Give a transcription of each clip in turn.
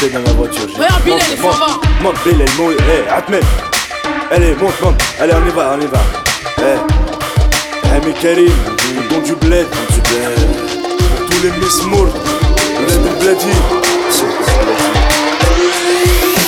Bilal, il faut va. Monte, Bilal, mouille, eh, Atmen. Allez, monte, monte. Allez, on y va, on y va. Eh. Ami Karim, le don du bled. Du bled. Pour tous les Miss Moore. Bled de Bledi.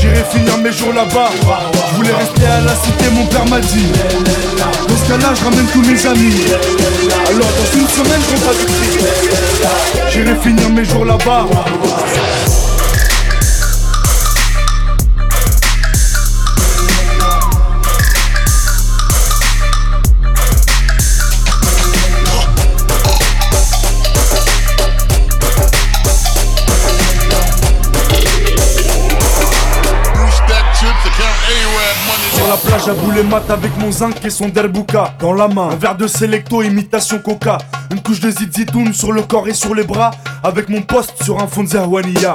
J'irai finir mes jours là-bas. Je voulais rester à la cité, mon père m'a dit. Dans ce cas-là, je ramène tous mes amis. Alors dans une semaine, Vitry. J'irai finir mes jours là-bas. Sur la plage à bouler mat avec mon zinc et son derbouka Dans la main, un verre de Selecto imitation coca. Une couche de zizitoun sur le corps et sur les bras. Avec mon poste sur un fond de Zerwania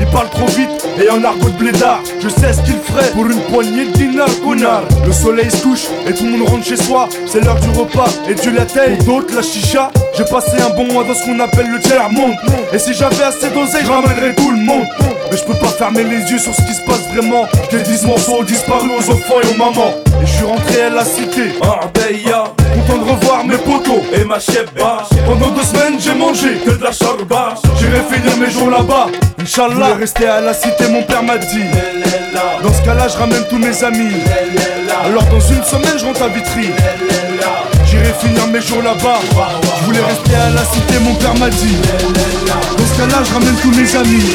il parle trop vite et en argot de blédard. Je sais ce qu'il ferait pour une poignée de connard. Le soleil se couche et tout le monde rentre chez soi. C'est l'heure du repas et du latte Pour d'autres la chicha J'ai passé un bon mois dans ce qu'on appelle le tiers monde. Et si j'avais assez d'oseille je ramènerais tout le monde Mais je peux pas fermer les yeux sur ce qui se passe vraiment. Que 10 morceaux ont disparu aux enfants et aux mamans. Et je suis rentré à la cité. Ardeya Content de revoir mes potos et ma chebba Pendant deux semaines j'ai mangé que de la charba. J'irai finir mes jours là-bas. Inch'Allah. Rester à la cité mon père m'a dit. Dans ce cas là je ramène tous mes amis. Alors dans une semaine je rentre à Vitry. J'irai finir mes jours là-bas. Je voulais rester à la cité mon père m'a dit ce cas là je ramène tous mes amis.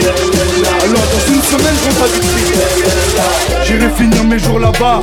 Alors dans une semaine je rentre à J'irai finir mes jours là-bas